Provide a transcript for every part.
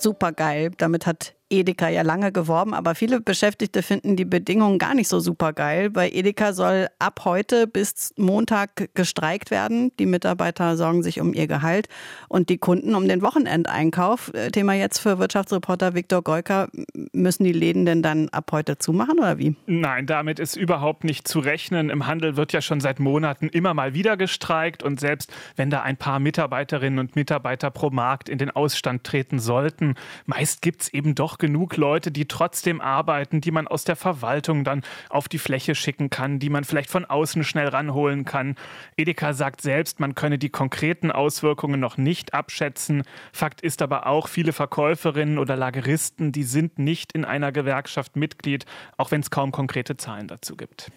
super geil. Damit hat Edeka ja lange geworben, aber viele Beschäftigte finden die Bedingungen gar nicht so super geil. Bei Edeka soll ab heute bis Montag gestreikt werden. Die Mitarbeiter sorgen sich um ihr Gehalt und die Kunden um den Wochenendeinkauf. Äh, Thema jetzt für Wirtschaftsreporter Viktor Golka. Müssen die Läden denn dann ab heute zumachen oder wie? Nein, damit ist überhaupt nicht zu rechnen. Im Handel wird ja schon seit Monaten immer mal wieder gestreikt und selbst wenn da ein paar Mitarbeiterinnen und Mitarbeiter pro Markt in den Ausstand treten sollten, meist gibt es eben doch genug Leute, die trotzdem arbeiten, die man aus der Verwaltung dann auf die Fläche schicken kann, die man vielleicht von außen schnell ranholen kann. Edeka sagt selbst, man könne die konkreten Auswirkungen noch nicht abschätzen. Fakt ist aber auch, viele Verkäuferinnen oder Lageristen, die sind nicht in einer Gewerkschaft Mitglied, auch wenn es kaum konkrete Zahlen dazu gibt.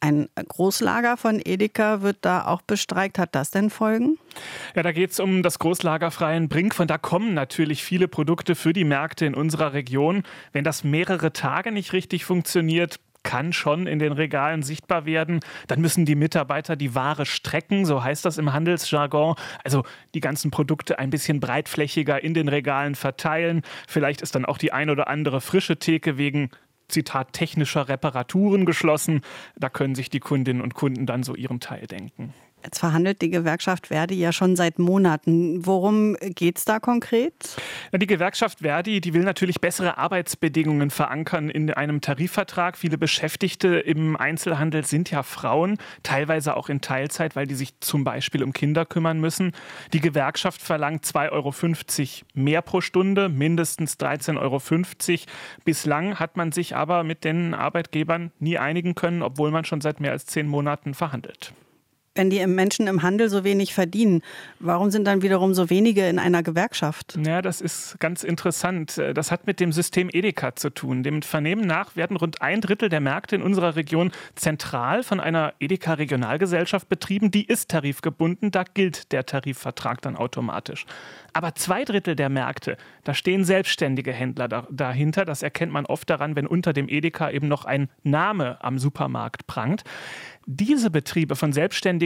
Ein Großlager von Edeka wird da auch bestreikt. Hat das denn Folgen? Ja, da geht es um das Großlager Freien Brink. Von da kommen natürlich viele Produkte für die Märkte in unserer Region. Wenn das mehrere Tage nicht richtig funktioniert, kann schon in den Regalen sichtbar werden. Dann müssen die Mitarbeiter die Ware strecken, so heißt das im Handelsjargon. Also die ganzen Produkte ein bisschen breitflächiger in den Regalen verteilen. Vielleicht ist dann auch die ein oder andere frische Theke wegen Zitat technischer Reparaturen geschlossen. Da können sich die Kundinnen und Kunden dann so ihren Teil denken. Jetzt verhandelt die Gewerkschaft Verdi ja schon seit Monaten. Worum geht es da konkret? Die Gewerkschaft Verdi, die will natürlich bessere Arbeitsbedingungen verankern in einem Tarifvertrag. Viele Beschäftigte im Einzelhandel sind ja Frauen, teilweise auch in Teilzeit, weil die sich zum Beispiel um Kinder kümmern müssen. Die Gewerkschaft verlangt 2,50 Euro mehr pro Stunde, mindestens 13,50 Euro. Bislang hat man sich aber mit den Arbeitgebern nie einigen können, obwohl man schon seit mehr als zehn Monaten verhandelt wenn die Menschen im Handel so wenig verdienen, warum sind dann wiederum so wenige in einer Gewerkschaft? Ja, das ist ganz interessant. Das hat mit dem System Edeka zu tun. Dem Vernehmen nach werden rund ein Drittel der Märkte in unserer Region zentral von einer Edeka-Regionalgesellschaft betrieben. Die ist tarifgebunden, da gilt der Tarifvertrag dann automatisch. Aber zwei Drittel der Märkte, da stehen selbstständige Händler dahinter. Das erkennt man oft daran, wenn unter dem Edeka eben noch ein Name am Supermarkt prangt. Diese Betriebe von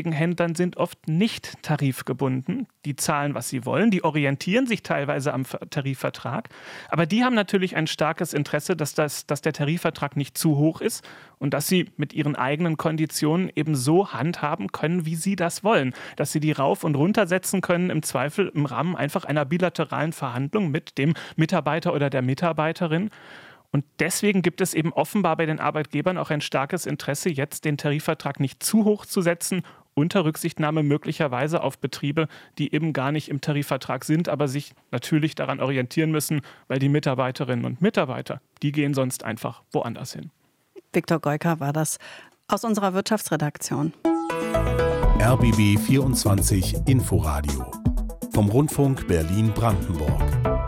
selbstständigen Händlern sind oft nicht tarifgebunden. Die zahlen, was sie wollen, die orientieren sich teilweise am Tarifvertrag. Aber die haben natürlich ein starkes Interesse, dass, das, dass der Tarifvertrag nicht zu hoch ist und dass sie mit ihren eigenen Konditionen eben so handhaben können, wie sie das wollen. Dass sie die rauf und runter setzen können, im Zweifel im Rahmen einfach einer bilateralen Verhandlung mit dem Mitarbeiter oder der Mitarbeiterin. Und deswegen gibt es eben offenbar bei den Arbeitgebern auch ein starkes Interesse, jetzt den Tarifvertrag nicht zu hoch zu setzen, unter Rücksichtnahme möglicherweise auf Betriebe, die eben gar nicht im Tarifvertrag sind, aber sich natürlich daran orientieren müssen, weil die Mitarbeiterinnen und Mitarbeiter, die gehen sonst einfach woanders hin. Viktor Goika war das aus unserer Wirtschaftsredaktion. RBB 24 Inforadio vom Rundfunk Berlin-Brandenburg.